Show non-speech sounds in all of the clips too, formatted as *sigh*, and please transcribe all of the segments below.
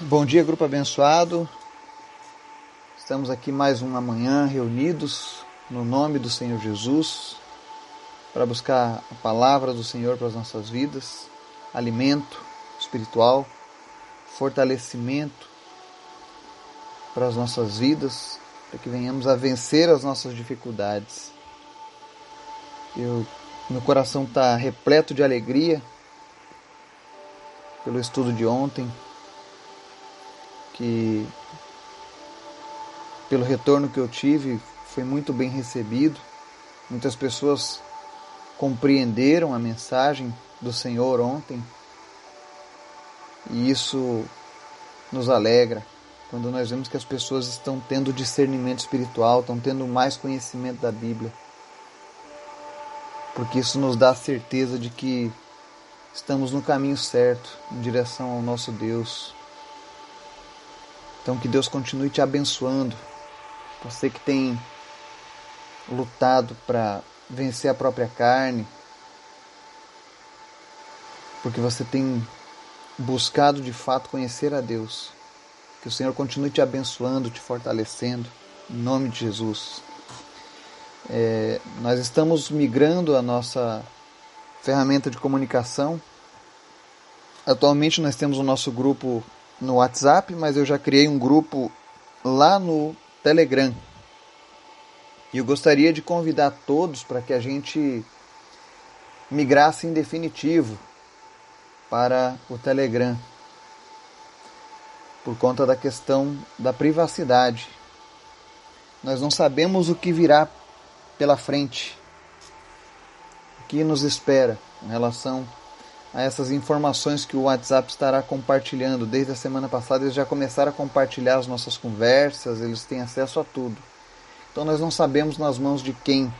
Bom dia, grupo abençoado. Estamos aqui mais uma manhã reunidos no nome do Senhor Jesus para buscar a palavra do Senhor para as nossas vidas, alimento espiritual, fortalecimento para as nossas vidas, para que venhamos a vencer as nossas dificuldades. Eu, meu coração está repleto de alegria pelo estudo de ontem, que pelo retorno que eu tive foi muito bem recebido. Muitas pessoas compreenderam a mensagem do Senhor ontem. E isso nos alegra quando nós vemos que as pessoas estão tendo discernimento espiritual, estão tendo mais conhecimento da Bíblia. Porque isso nos dá a certeza de que estamos no caminho certo, em direção ao nosso Deus. Então que Deus continue te abençoando. Você que tem lutado para vencer a própria carne, porque você tem buscado de fato conhecer a Deus. Que o Senhor continue te abençoando, te fortalecendo, em nome de Jesus. É, nós estamos migrando a nossa ferramenta de comunicação. Atualmente nós temos o nosso grupo no WhatsApp, mas eu já criei um grupo lá no Telegram. E eu gostaria de convidar todos para que a gente migrasse em definitivo para o Telegram, por conta da questão da privacidade. Nós não sabemos o que virá pela frente, o que nos espera em relação a essas informações que o WhatsApp estará compartilhando. Desde a semana passada eles já começaram a compartilhar as nossas conversas, eles têm acesso a tudo. Então nós não sabemos nas mãos de quem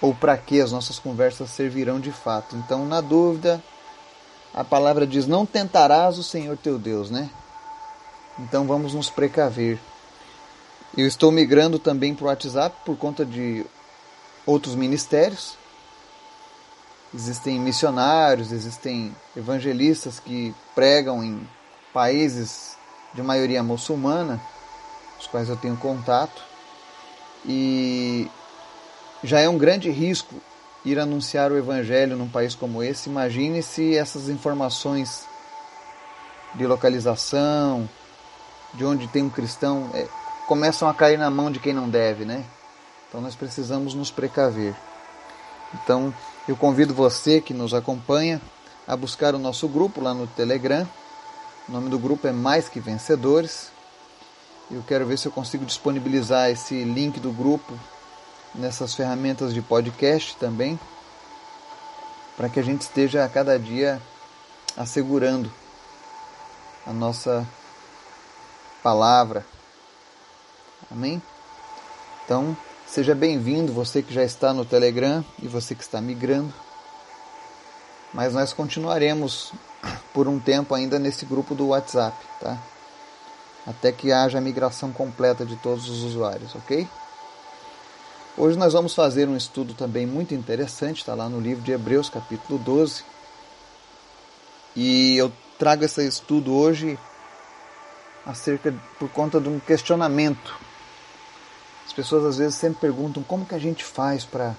ou para que as nossas conversas servirão de fato. Então, na dúvida, a palavra diz: Não tentarás o Senhor teu Deus, né? Então vamos nos precaver. Eu estou migrando também para o WhatsApp por conta de outros ministérios Existem missionários, existem evangelistas que pregam em países de maioria muçulmana, os quais eu tenho contato, e já é um grande risco ir anunciar o evangelho num país como esse. Imagine se essas informações de localização, de onde tem um cristão, é, começam a cair na mão de quem não deve, né? Então nós precisamos nos precaver. Então, eu convido você que nos acompanha a buscar o nosso grupo lá no Telegram. O nome do grupo é Mais Que Vencedores. Eu quero ver se eu consigo disponibilizar esse link do grupo nessas ferramentas de podcast também, para que a gente esteja a cada dia assegurando a nossa palavra. Amém? Então, Seja bem-vindo, você que já está no Telegram e você que está migrando. Mas nós continuaremos por um tempo ainda nesse grupo do WhatsApp, tá? Até que haja a migração completa de todos os usuários, ok? Hoje nós vamos fazer um estudo também muito interessante, está lá no livro de Hebreus, capítulo 12. E eu trago esse estudo hoje acerca por conta de um questionamento pessoas às vezes sempre perguntam como que a gente faz para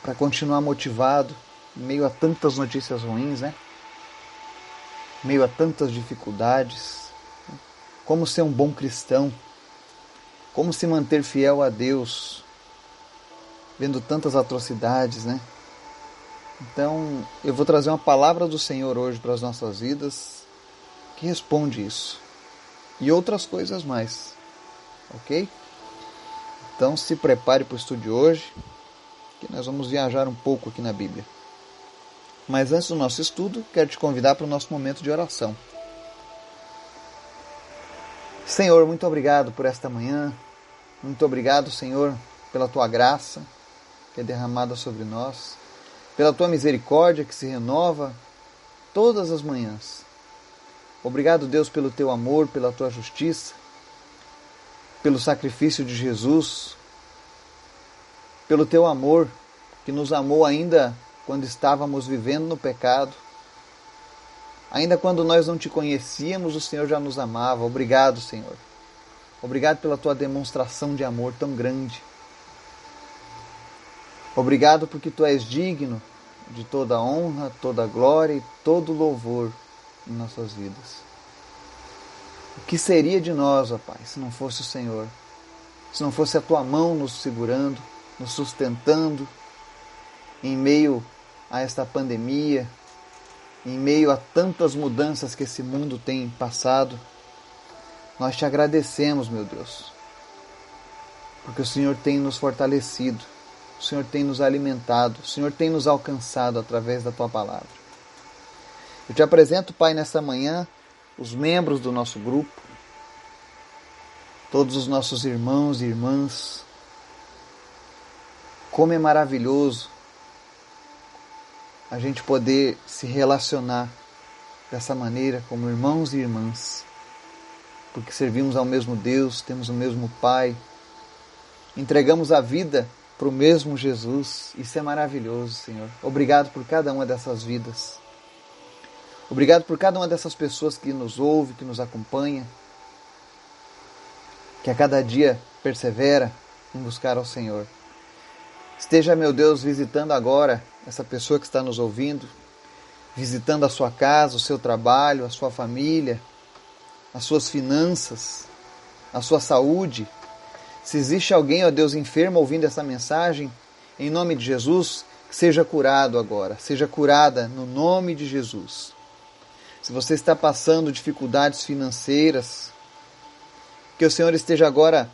para continuar motivado meio a tantas notícias ruins, né? Meio a tantas dificuldades. Né? Como ser um bom cristão? Como se manter fiel a Deus vendo tantas atrocidades, né? Então, eu vou trazer uma palavra do Senhor hoje para as nossas vidas que responde isso. E outras coisas mais ok? Então se prepare para o estudo de hoje, que nós vamos viajar um pouco aqui na Bíblia. Mas antes do nosso estudo, quero te convidar para o nosso momento de oração. Senhor, muito obrigado por esta manhã. Muito obrigado, Senhor, pela tua graça que é derramada sobre nós, pela tua misericórdia que se renova todas as manhãs. Obrigado, Deus, pelo teu amor, pela tua justiça pelo sacrifício de Jesus, pelo teu amor, que nos amou ainda quando estávamos vivendo no pecado. Ainda quando nós não te conhecíamos, o Senhor já nos amava. Obrigado, Senhor. Obrigado pela tua demonstração de amor tão grande. Obrigado porque tu és digno de toda honra, toda glória e todo louvor em nossas vidas. O que seria de nós, ó Pai, se não fosse o Senhor? Se não fosse a tua mão nos segurando, nos sustentando em meio a esta pandemia, em meio a tantas mudanças que esse mundo tem passado, nós te agradecemos, meu Deus, porque o Senhor tem nos fortalecido, o Senhor tem nos alimentado, o Senhor tem nos alcançado através da tua palavra. Eu te apresento, Pai, nessa manhã, os membros do nosso grupo, todos os nossos irmãos e irmãs. Como é maravilhoso a gente poder se relacionar dessa maneira como irmãos e irmãs, porque servimos ao mesmo Deus, temos o mesmo Pai, entregamos a vida para o mesmo Jesus. Isso é maravilhoso, Senhor. Obrigado por cada uma dessas vidas. Obrigado por cada uma dessas pessoas que nos ouve, que nos acompanha, que a cada dia persevera em buscar ao Senhor. Esteja, meu Deus, visitando agora essa pessoa que está nos ouvindo, visitando a sua casa, o seu trabalho, a sua família, as suas finanças, a sua saúde. Se existe alguém, ó Deus, enfermo ouvindo essa mensagem, em nome de Jesus, seja curado agora, seja curada no nome de Jesus. Se você está passando dificuldades financeiras, que o Senhor esteja agora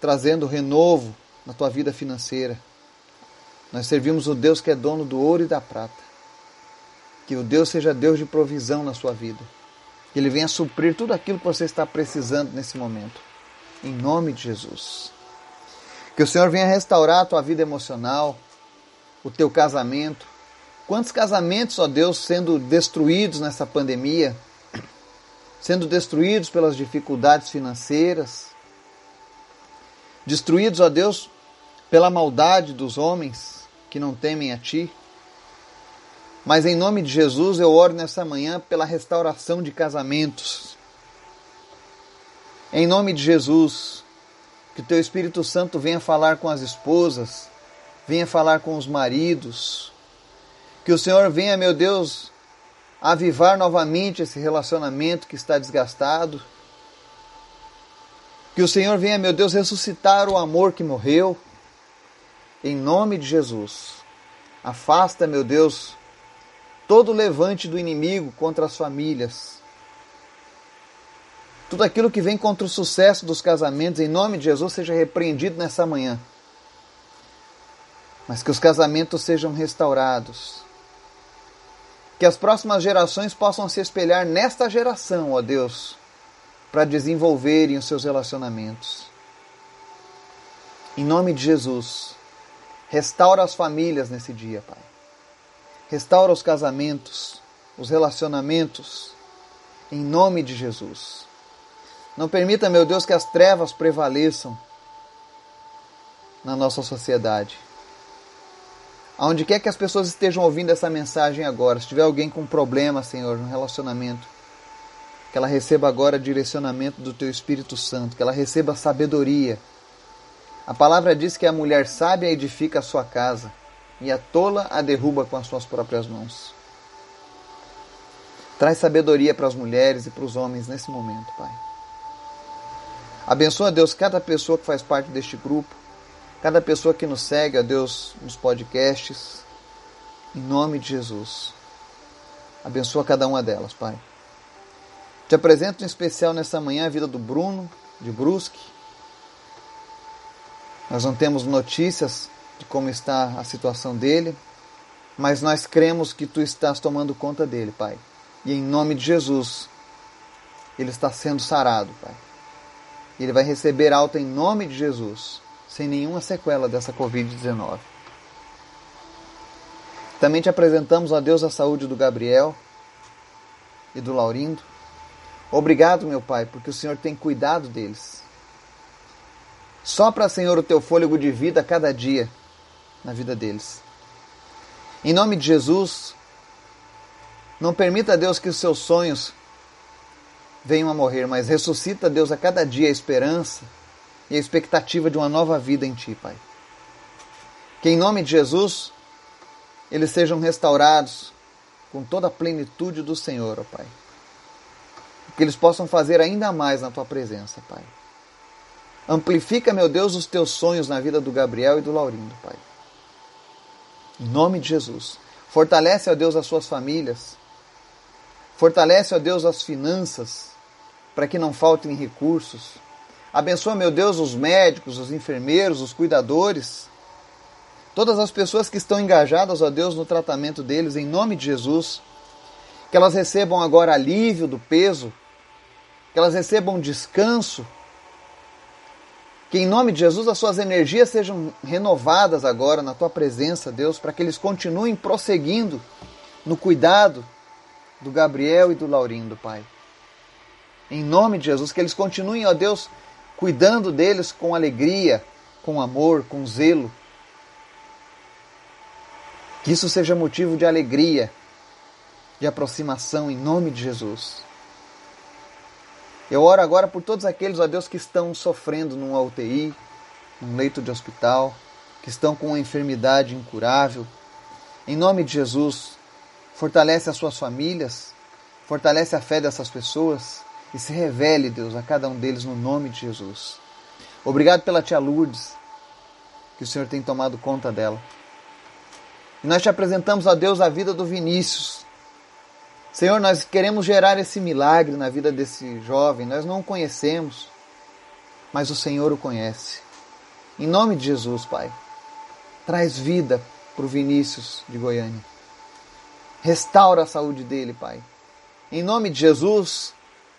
trazendo renovo na tua vida financeira. Nós servimos o Deus que é dono do ouro e da prata. Que o Deus seja Deus de provisão na sua vida. Que Ele venha suprir tudo aquilo que você está precisando nesse momento. Em nome de Jesus. Que o Senhor venha restaurar a tua vida emocional, o teu casamento. Quantos casamentos, ó Deus, sendo destruídos nessa pandemia, sendo destruídos pelas dificuldades financeiras, destruídos, ó Deus, pela maldade dos homens que não temem a Ti. Mas em nome de Jesus eu oro nessa manhã pela restauração de casamentos. Em nome de Jesus, que Teu Espírito Santo venha falar com as esposas, venha falar com os maridos. Que o Senhor venha, meu Deus, avivar novamente esse relacionamento que está desgastado. Que o Senhor venha, meu Deus, ressuscitar o amor que morreu em nome de Jesus. Afasta, meu Deus, todo levante do inimigo contra as famílias. Tudo aquilo que vem contra o sucesso dos casamentos, em nome de Jesus, seja repreendido nessa manhã. Mas que os casamentos sejam restaurados. Que as próximas gerações possam se espelhar nesta geração, ó Deus, para desenvolverem os seus relacionamentos. Em nome de Jesus. Restaura as famílias nesse dia, Pai. Restaura os casamentos, os relacionamentos, em nome de Jesus. Não permita, meu Deus, que as trevas prevaleçam na nossa sociedade. Aonde quer que as pessoas estejam ouvindo essa mensagem agora, se tiver alguém com problema, Senhor, no relacionamento, que ela receba agora direcionamento do Teu Espírito Santo, que ela receba sabedoria a palavra diz que a mulher sábia edifica a sua casa e a tola a derruba com as suas próprias mãos. Traz sabedoria para as mulheres e para os homens nesse momento, Pai. Abençoa, Deus, cada pessoa que faz parte deste grupo, cada pessoa que nos segue, ó Deus, nos podcasts, em nome de Jesus. Abençoa cada uma delas, Pai. Te apresento em especial nessa manhã a vida do Bruno, de Brusque, nós não temos notícias de como está a situação dele, mas nós cremos que tu estás tomando conta dele, Pai. E em nome de Jesus, ele está sendo sarado, Pai. Ele vai receber alta em nome de Jesus, sem nenhuma sequela dessa Covid-19. Também te apresentamos a Deus a saúde do Gabriel e do Laurindo. Obrigado, meu Pai, porque o Senhor tem cuidado deles. Sopra, Senhor, o teu fôlego de vida a cada dia na vida deles. Em nome de Jesus, Não permita, Deus, que os seus sonhos venham a morrer, mas ressuscita, Deus, a cada dia a esperança e a expectativa de uma nova vida em Ti, Pai. Que em nome de Jesus eles sejam restaurados com toda a plenitude do Senhor, ó Pai. Que eles possam fazer ainda mais na Tua presença, Pai. Amplifica, meu Deus, os Teus sonhos na vida do Gabriel e do Laurindo, Pai. Em nome de Jesus. Fortalece, ó Deus, as suas famílias. Fortalece, ó Deus, as finanças, para que não faltem recursos. Abençoa, meu Deus, os médicos, os enfermeiros, os cuidadores, todas as pessoas que estão engajadas, ó Deus, no tratamento deles, em nome de Jesus. Que elas recebam agora alívio do peso, que elas recebam descanso, que em nome de Jesus as suas energias sejam renovadas agora na tua presença, Deus, para que eles continuem prosseguindo no cuidado do Gabriel e do Laurindo, Pai. Em nome de Jesus, que eles continuem, ó Deus, cuidando deles com alegria, com amor, com zelo. Que isso seja motivo de alegria, de aproximação, em nome de Jesus. Eu oro agora por todos aqueles, ó Deus, que estão sofrendo numa UTI, num leito de hospital, que estão com uma enfermidade incurável. Em nome de Jesus, fortalece as suas famílias, fortalece a fé dessas pessoas e se revele, Deus, a cada um deles no nome de Jesus. Obrigado pela tia Lourdes, que o Senhor tem tomado conta dela. E nós te apresentamos a Deus a vida do Vinícius. Senhor, nós queremos gerar esse milagre na vida desse jovem. Nós não o conhecemos, mas o Senhor o conhece. Em nome de Jesus, Pai, traz vida para o Vinícius de Goiânia. Restaura a saúde dele, Pai. Em nome de Jesus,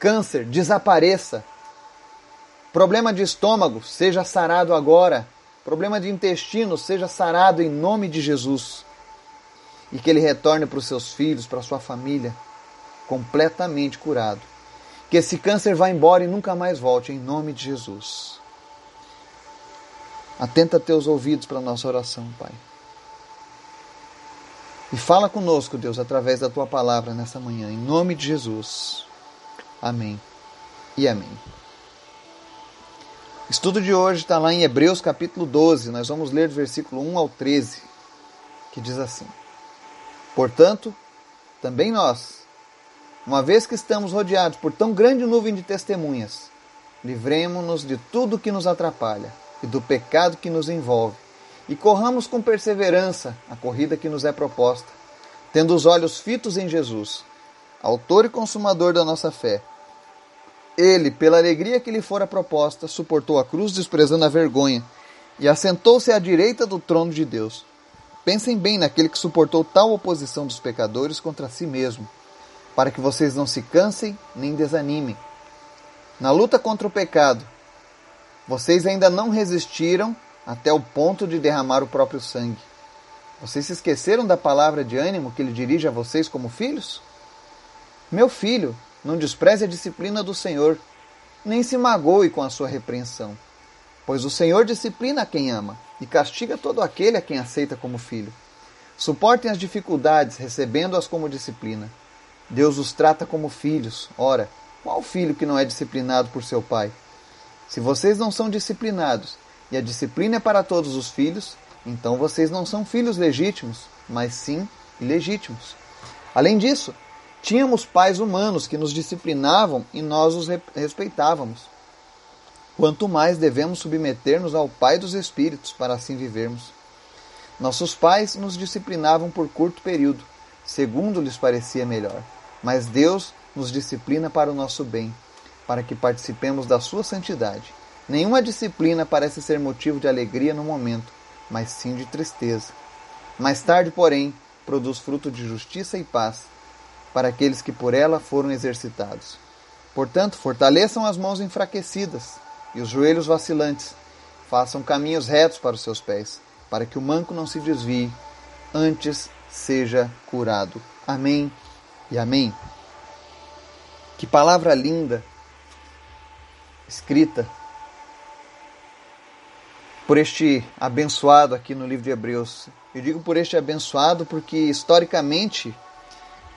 Câncer, desapareça. Problema de estômago, seja sarado agora. Problema de intestino, seja sarado em nome de Jesus. E que ele retorne para os seus filhos, para sua família, completamente curado. Que esse câncer vá embora e nunca mais volte, em nome de Jesus. Atenta teus ouvidos para a nossa oração, Pai. E fala conosco, Deus, através da tua palavra nessa manhã, em nome de Jesus. Amém e amém. O estudo de hoje está lá em Hebreus capítulo 12. Nós vamos ler do versículo 1 ao 13, que diz assim: Portanto, também nós, uma vez que estamos rodeados por tão grande nuvem de testemunhas, livremos-nos de tudo que nos atrapalha e do pecado que nos envolve, e corramos com perseverança a corrida que nos é proposta, tendo os olhos fitos em Jesus, autor e consumador da nossa fé ele, pela alegria que lhe fora proposta, suportou a cruz, desprezando a vergonha, e assentou-se à direita do trono de Deus. Pensem bem naquele que suportou tal oposição dos pecadores contra si mesmo, para que vocês não se cansem nem desanimem. Na luta contra o pecado, vocês ainda não resistiram até o ponto de derramar o próprio sangue. Vocês se esqueceram da palavra de ânimo que ele dirige a vocês como filhos? Meu filho, não despreze a disciplina do Senhor, nem se magoe com a sua repreensão. Pois o Senhor disciplina quem ama e castiga todo aquele a quem aceita como filho. Suportem as dificuldades, recebendo-as como disciplina. Deus os trata como filhos. Ora, qual filho que não é disciplinado por seu pai? Se vocês não são disciplinados e a disciplina é para todos os filhos, então vocês não são filhos legítimos, mas sim ilegítimos. Além disso, Tínhamos pais humanos que nos disciplinavam e nós os respeitávamos. Quanto mais devemos submeter-nos ao Pai dos Espíritos para assim vivermos. Nossos pais nos disciplinavam por curto período, segundo lhes parecia melhor, mas Deus nos disciplina para o nosso bem, para que participemos da sua santidade. Nenhuma disciplina parece ser motivo de alegria no momento, mas sim de tristeza. Mais tarde, porém, produz fruto de justiça e paz para aqueles que por ela foram exercitados. Portanto, fortaleçam as mãos enfraquecidas e os joelhos vacilantes. Façam caminhos retos para os seus pés, para que o manco não se desvie, antes seja curado. Amém e amém. Que palavra linda, escrita por este abençoado aqui no livro de Hebreus. Eu digo por este abençoado porque historicamente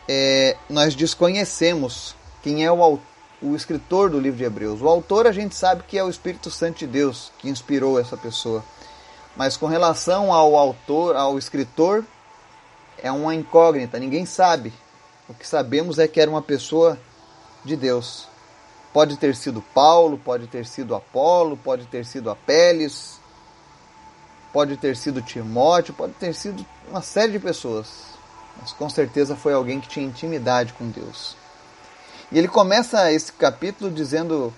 é, nós desconhecemos quem é o, o escritor do livro de Hebreus. O autor a gente sabe que é o Espírito Santo de Deus que inspirou essa pessoa. Mas com relação ao autor, ao escritor, é uma incógnita, ninguém sabe. O que sabemos é que era uma pessoa de Deus. Pode ter sido Paulo, pode ter sido Apolo, pode ter sido Apeles, pode ter sido Timóteo, pode ter sido uma série de pessoas. Mas com certeza foi alguém que tinha intimidade com Deus. E ele começa esse capítulo dizendo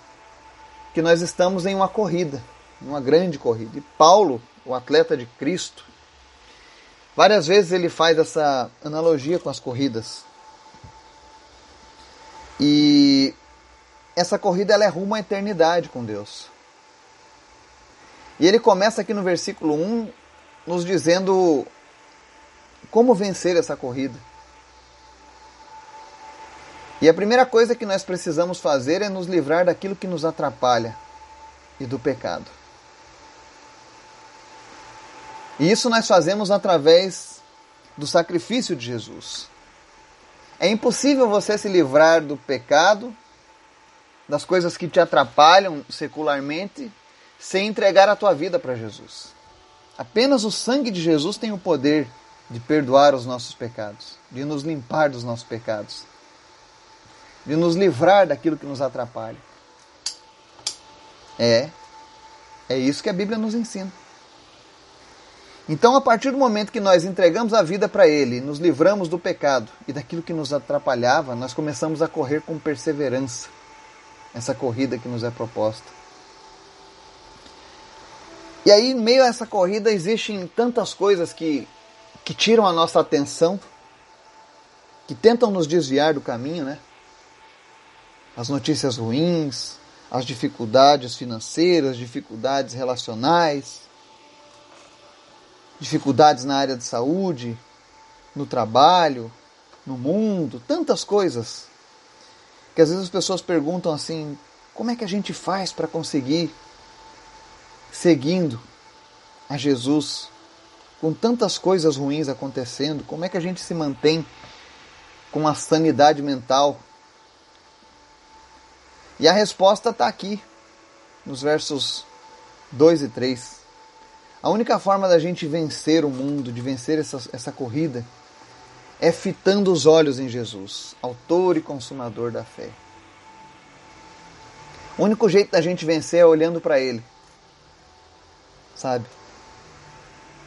que nós estamos em uma corrida, uma grande corrida. E Paulo, o atleta de Cristo, várias vezes ele faz essa analogia com as corridas. E essa corrida ela é rumo à eternidade com Deus. E ele começa aqui no versículo 1 nos dizendo como vencer essa corrida. E a primeira coisa que nós precisamos fazer é nos livrar daquilo que nos atrapalha e do pecado. E isso nós fazemos através do sacrifício de Jesus. É impossível você se livrar do pecado, das coisas que te atrapalham secularmente, sem entregar a tua vida para Jesus. Apenas o sangue de Jesus tem o poder de perdoar os nossos pecados, de nos limpar dos nossos pecados, de nos livrar daquilo que nos atrapalha. É, é isso que a Bíblia nos ensina. Então, a partir do momento que nós entregamos a vida para Ele, nos livramos do pecado e daquilo que nos atrapalhava, nós começamos a correr com perseverança essa corrida que nos é proposta. E aí, em meio a essa corrida, existem tantas coisas que, que tiram a nossa atenção, que tentam nos desviar do caminho, né? As notícias ruins, as dificuldades financeiras, dificuldades relacionais, dificuldades na área de saúde, no trabalho, no mundo, tantas coisas. Que às vezes as pessoas perguntam assim: como é que a gente faz para conseguir seguindo a Jesus com tantas coisas ruins acontecendo? Como é que a gente se mantém com a sanidade mental? E a resposta está aqui, nos versos 2 e 3. A única forma da gente vencer o mundo, de vencer essa, essa corrida, é fitando os olhos em Jesus, autor e consumador da fé. O único jeito da gente vencer é olhando para Ele. Sabe?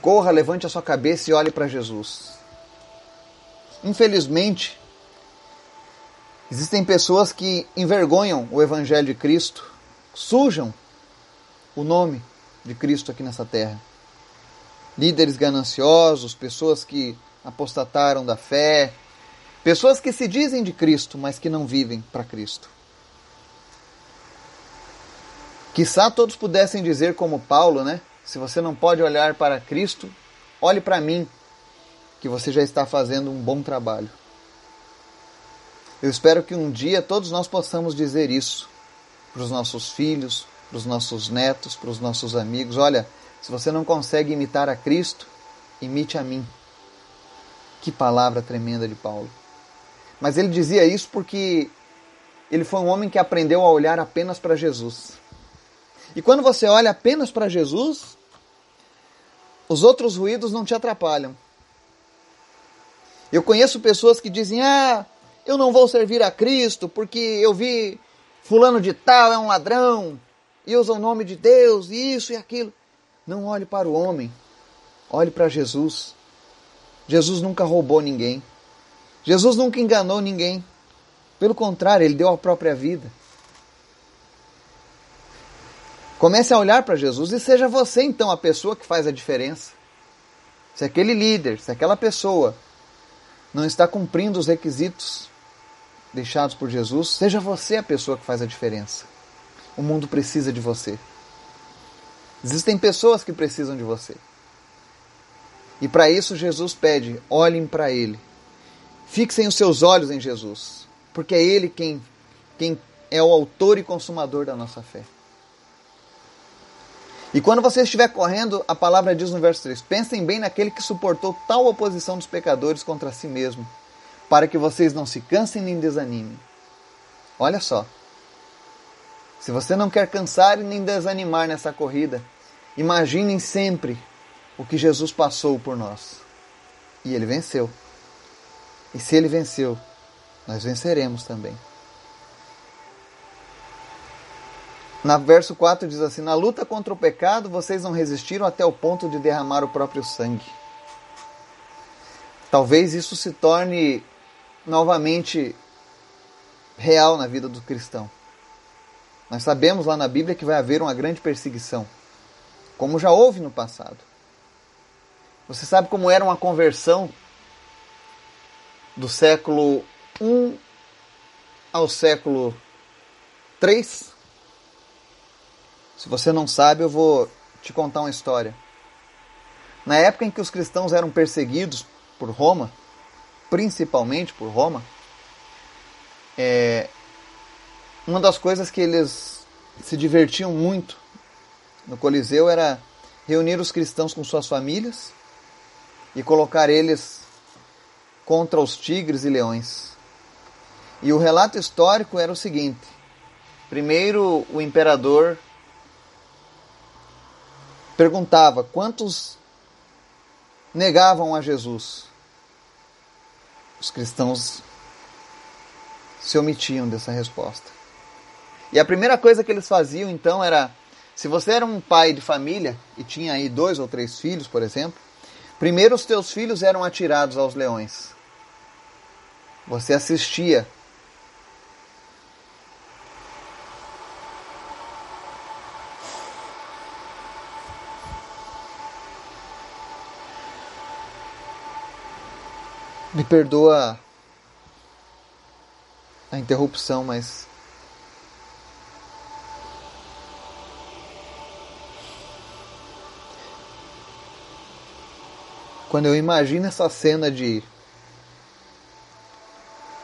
Corra, levante a sua cabeça e olhe para Jesus. Infelizmente, existem pessoas que envergonham o Evangelho de Cristo, sujam o nome de Cristo aqui nessa terra. Líderes gananciosos, pessoas que apostataram da fé, pessoas que se dizem de Cristo, mas que não vivem para Cristo. Quizá todos pudessem dizer como Paulo, né? Se você não pode olhar para Cristo, olhe para mim, que você já está fazendo um bom trabalho. Eu espero que um dia todos nós possamos dizer isso para os nossos filhos, para os nossos netos, para os nossos amigos. Olha, se você não consegue imitar a Cristo, imite a mim. Que palavra tremenda de Paulo. Mas ele dizia isso porque ele foi um homem que aprendeu a olhar apenas para Jesus. E quando você olha apenas para Jesus, os outros ruídos não te atrapalham. Eu conheço pessoas que dizem: Ah, eu não vou servir a Cristo porque eu vi Fulano de Tal é um ladrão, e usa o nome de Deus, e isso e aquilo. Não olhe para o homem, olhe para Jesus. Jesus nunca roubou ninguém. Jesus nunca enganou ninguém. Pelo contrário, ele deu a própria vida. Comece a olhar para Jesus e seja você então a pessoa que faz a diferença. Se aquele líder, se aquela pessoa não está cumprindo os requisitos deixados por Jesus, seja você a pessoa que faz a diferença. O mundo precisa de você. Existem pessoas que precisam de você. E para isso Jesus pede: olhem para Ele. Fixem os seus olhos em Jesus, porque é Ele quem, quem é o autor e consumador da nossa fé. E quando você estiver correndo, a palavra diz no verso 3: pensem bem naquele que suportou tal oposição dos pecadores contra si mesmo, para que vocês não se cansem nem desanimem. Olha só. Se você não quer cansar e nem desanimar nessa corrida, imaginem sempre o que Jesus passou por nós. E ele venceu. E se ele venceu, nós venceremos também. Na verso 4 diz assim: Na luta contra o pecado, vocês não resistiram até o ponto de derramar o próprio sangue. Talvez isso se torne novamente real na vida do cristão. Nós sabemos lá na Bíblia que vai haver uma grande perseguição, como já houve no passado. Você sabe como era uma conversão do século I ao século III? Se você não sabe, eu vou te contar uma história. Na época em que os cristãos eram perseguidos por Roma, principalmente por Roma, é, uma das coisas que eles se divertiam muito no Coliseu era reunir os cristãos com suas famílias e colocar eles contra os tigres e leões. E o relato histórico era o seguinte: primeiro, o imperador perguntava quantos negavam a Jesus. Os cristãos se omitiam dessa resposta. E a primeira coisa que eles faziam então era: se você era um pai de família e tinha aí dois ou três filhos, por exemplo, primeiro os teus filhos eram atirados aos leões. Você assistia Me perdoa a interrupção, mas quando eu imagino essa cena de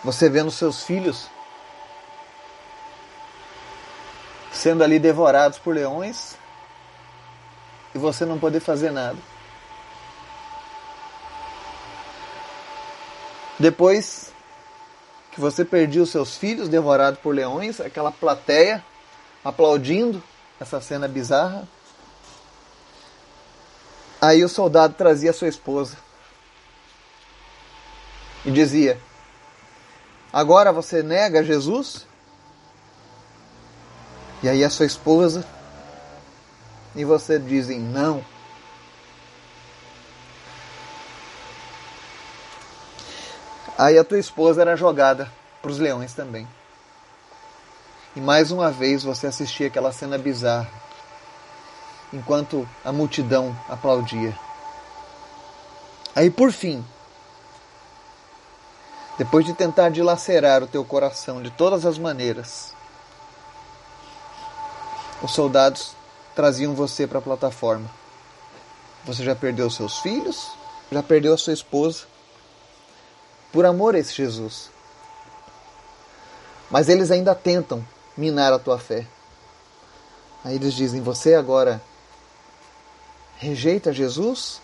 você vendo seus filhos sendo ali devorados por leões e você não poder fazer nada. Depois que você perdia os seus filhos devorados por leões, aquela plateia aplaudindo essa cena bizarra. Aí o soldado trazia sua esposa e dizia: Agora você nega Jesus? E aí a sua esposa e você dizem não. Aí a tua esposa era jogada para os leões também. E mais uma vez você assistia aquela cena bizarra, enquanto a multidão aplaudia. Aí por fim, depois de tentar dilacerar o teu coração de todas as maneiras, os soldados traziam você para a plataforma. Você já perdeu seus filhos, já perdeu a sua esposa, por amor a esse Jesus. Mas eles ainda tentam minar a tua fé. Aí eles dizem: Você agora rejeita Jesus?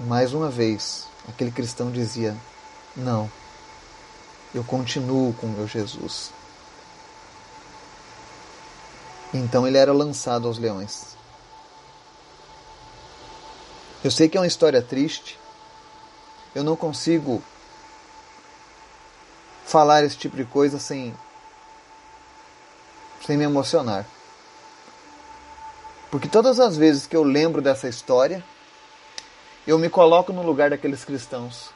Mais uma vez, aquele cristão dizia: Não, eu continuo com meu Jesus. Então ele era lançado aos leões. Eu sei que é uma história triste, eu não consigo falar esse tipo de coisa sem sem me emocionar. Porque todas as vezes que eu lembro dessa história, eu me coloco no lugar daqueles cristãos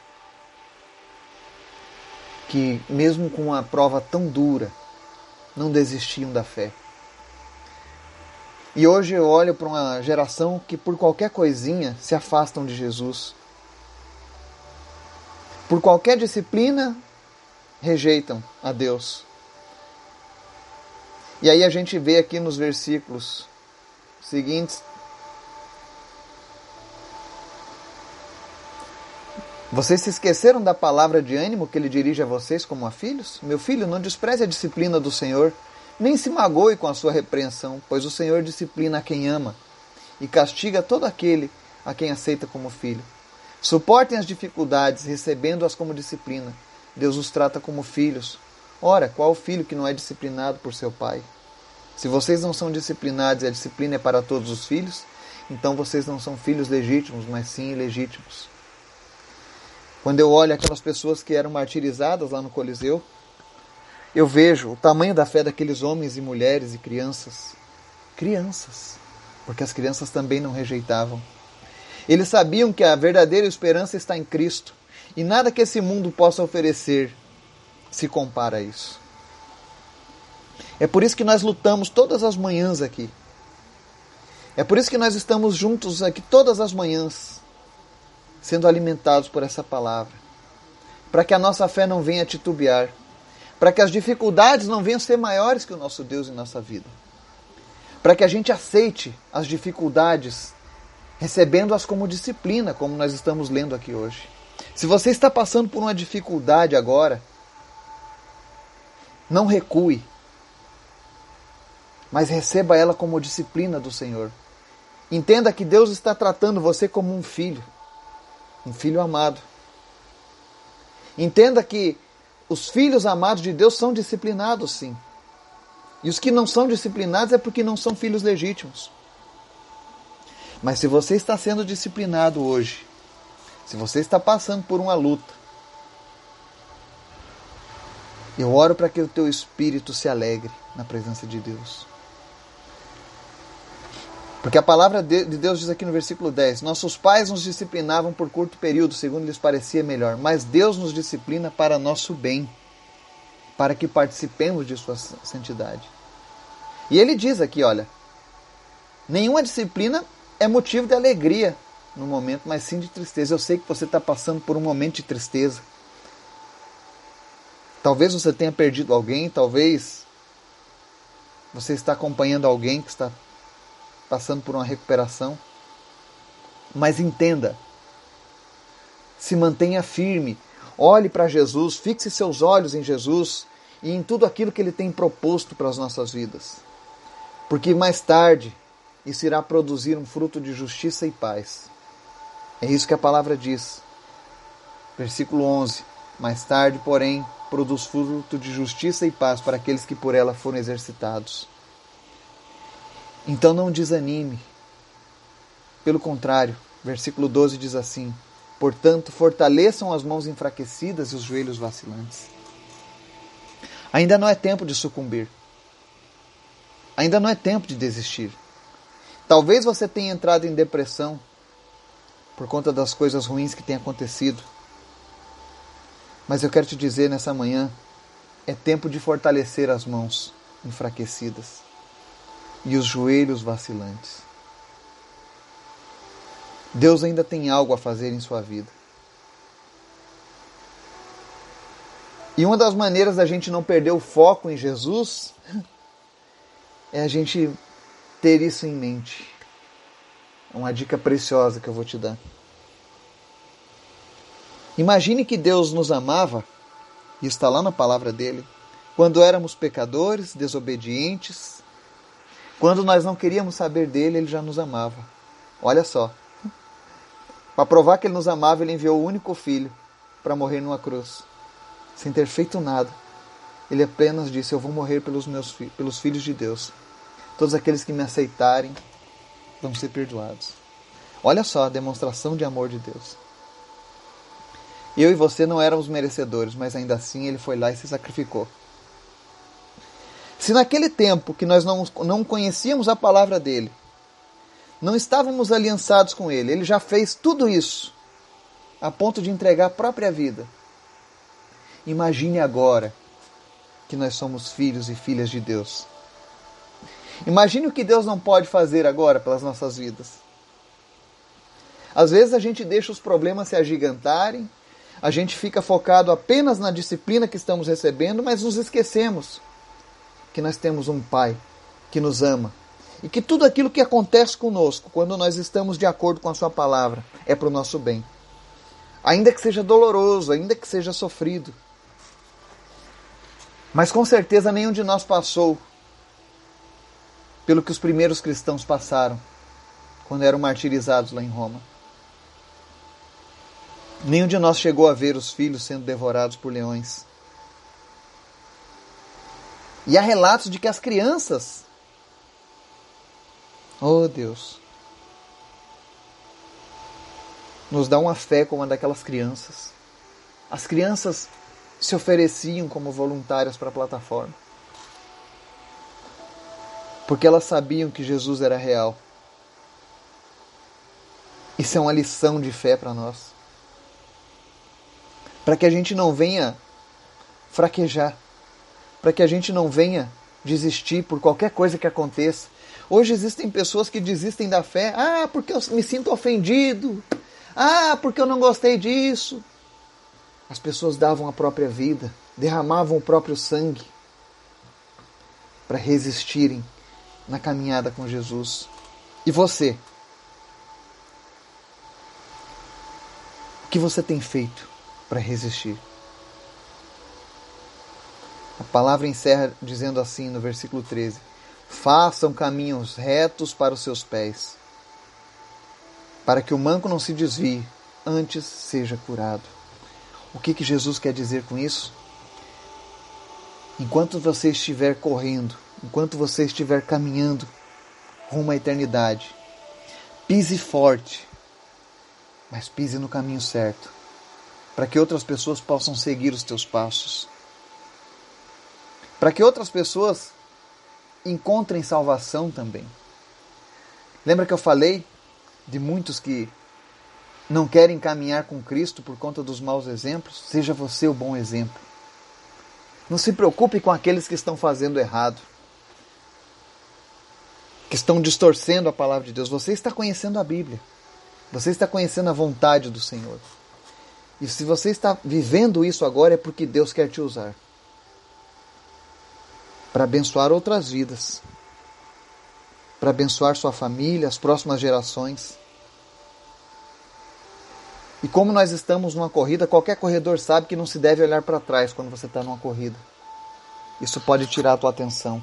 que, mesmo com uma prova tão dura, não desistiam da fé. E hoje eu olho para uma geração que, por qualquer coisinha, se afastam de Jesus por qualquer disciplina, rejeitam a Deus. E aí a gente vê aqui nos versículos seguintes. Vocês se esqueceram da palavra de ânimo que ele dirige a vocês como a filhos? Meu filho, não despreze a disciplina do Senhor, nem se magoe com a sua repreensão, pois o Senhor disciplina a quem ama e castiga todo aquele a quem aceita como filho. Suportem as dificuldades, recebendo-as como disciplina. Deus os trata como filhos. Ora, qual filho que não é disciplinado por seu pai? Se vocês não são disciplinados e a disciplina é para todos os filhos, então vocês não são filhos legítimos, mas sim ilegítimos. Quando eu olho aquelas pessoas que eram martirizadas lá no Coliseu, eu vejo o tamanho da fé daqueles homens e mulheres e crianças. Crianças. Porque as crianças também não rejeitavam. Eles sabiam que a verdadeira esperança está em Cristo. E nada que esse mundo possa oferecer se compara a isso. É por isso que nós lutamos todas as manhãs aqui. É por isso que nós estamos juntos aqui todas as manhãs, sendo alimentados por essa palavra. Para que a nossa fé não venha titubear. Para que as dificuldades não venham ser maiores que o nosso Deus em nossa vida. Para que a gente aceite as dificuldades, recebendo-as como disciplina, como nós estamos lendo aqui hoje. Se você está passando por uma dificuldade agora, não recue, mas receba ela como disciplina do Senhor. Entenda que Deus está tratando você como um filho, um filho amado. Entenda que os filhos amados de Deus são disciplinados, sim. E os que não são disciplinados é porque não são filhos legítimos. Mas se você está sendo disciplinado hoje, se você está passando por uma luta, eu oro para que o teu espírito se alegre na presença de Deus. Porque a palavra de Deus diz aqui no versículo 10: Nossos pais nos disciplinavam por curto período, segundo lhes parecia melhor, mas Deus nos disciplina para nosso bem, para que participemos de Sua santidade. E ele diz aqui: olha, nenhuma disciplina é motivo de alegria no momento, mas sim de tristeza. Eu sei que você está passando por um momento de tristeza. Talvez você tenha perdido alguém, talvez você está acompanhando alguém que está passando por uma recuperação. Mas entenda, se mantenha firme, olhe para Jesus, fixe seus olhos em Jesus e em tudo aquilo que ele tem proposto para as nossas vidas. Porque mais tarde isso irá produzir um fruto de justiça e paz. É isso que a palavra diz. Versículo 11. Mais tarde, porém, produz fruto de justiça e paz para aqueles que por ela foram exercitados. Então não desanime. Pelo contrário, versículo 12 diz assim: Portanto, fortaleçam as mãos enfraquecidas e os joelhos vacilantes. Ainda não é tempo de sucumbir. Ainda não é tempo de desistir. Talvez você tenha entrado em depressão por conta das coisas ruins que têm acontecido. Mas eu quero te dizer nessa manhã: é tempo de fortalecer as mãos enfraquecidas e os joelhos vacilantes. Deus ainda tem algo a fazer em sua vida. E uma das maneiras da gente não perder o foco em Jesus *laughs* é a gente ter isso em mente. É uma dica preciosa que eu vou te dar. Imagine que Deus nos amava, e está lá na palavra dele, quando éramos pecadores, desobedientes, quando nós não queríamos saber dele, ele já nos amava. Olha só. Para provar que ele nos amava, ele enviou o único filho para morrer numa cruz, sem ter feito nada. Ele apenas disse: Eu vou morrer pelos meus pelos filhos de Deus. Todos aqueles que me aceitarem vão ser perdoados. Olha só a demonstração de amor de Deus. Eu e você não éramos merecedores, mas ainda assim ele foi lá e se sacrificou. Se naquele tempo que nós não, não conhecíamos a palavra dele, não estávamos aliançados com ele, ele já fez tudo isso a ponto de entregar a própria vida. Imagine agora que nós somos filhos e filhas de Deus. Imagine o que Deus não pode fazer agora pelas nossas vidas. Às vezes a gente deixa os problemas se agigantarem, a gente fica focado apenas na disciplina que estamos recebendo, mas nos esquecemos que nós temos um Pai que nos ama e que tudo aquilo que acontece conosco, quando nós estamos de acordo com a Sua palavra, é para o nosso bem. Ainda que seja doloroso, ainda que seja sofrido. Mas com certeza nenhum de nós passou pelo que os primeiros cristãos passaram quando eram martirizados lá em Roma. Nenhum de nós chegou a ver os filhos sendo devorados por leões. E há relatos de que as crianças. Oh Deus. Nos dá uma fé como a daquelas crianças. As crianças se ofereciam como voluntárias para a plataforma. Porque elas sabiam que Jesus era real. Isso é uma lição de fé para nós para que a gente não venha fraquejar, para que a gente não venha desistir por qualquer coisa que aconteça. Hoje existem pessoas que desistem da fé, ah, porque eu me sinto ofendido, ah, porque eu não gostei disso. As pessoas davam a própria vida, derramavam o próprio sangue para resistirem na caminhada com Jesus. E você? O que você tem feito? para resistir. A palavra encerra dizendo assim no versículo 13: Façam caminhos retos para os seus pés, para que o manco não se desvie, antes seja curado. O que, que Jesus quer dizer com isso? Enquanto você estiver correndo, enquanto você estiver caminhando rumo à eternidade, pise forte, mas pise no caminho certo para que outras pessoas possam seguir os teus passos. Para que outras pessoas encontrem salvação também. Lembra que eu falei de muitos que não querem caminhar com Cristo por conta dos maus exemplos? Seja você o bom exemplo. Não se preocupe com aqueles que estão fazendo errado, que estão distorcendo a palavra de Deus. Você está conhecendo a Bíblia. Você está conhecendo a vontade do Senhor. E se você está vivendo isso agora é porque Deus quer te usar para abençoar outras vidas, para abençoar sua família, as próximas gerações. E como nós estamos numa corrida, qualquer corredor sabe que não se deve olhar para trás quando você está numa corrida. Isso pode tirar a tua atenção.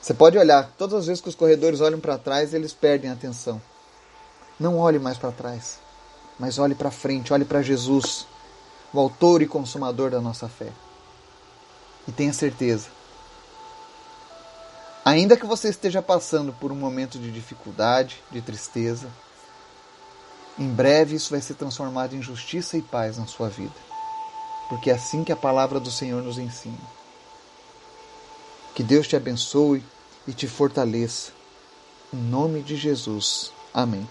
Você pode olhar, todas as vezes que os corredores olham para trás, eles perdem a atenção. Não olhe mais para trás mas olhe para frente, olhe para Jesus, o autor e consumador da nossa fé. E tenha certeza, ainda que você esteja passando por um momento de dificuldade, de tristeza, em breve isso vai ser transformado em justiça e paz na sua vida. Porque é assim que a palavra do Senhor nos ensina. Que Deus te abençoe e te fortaleça. Em nome de Jesus. Amém.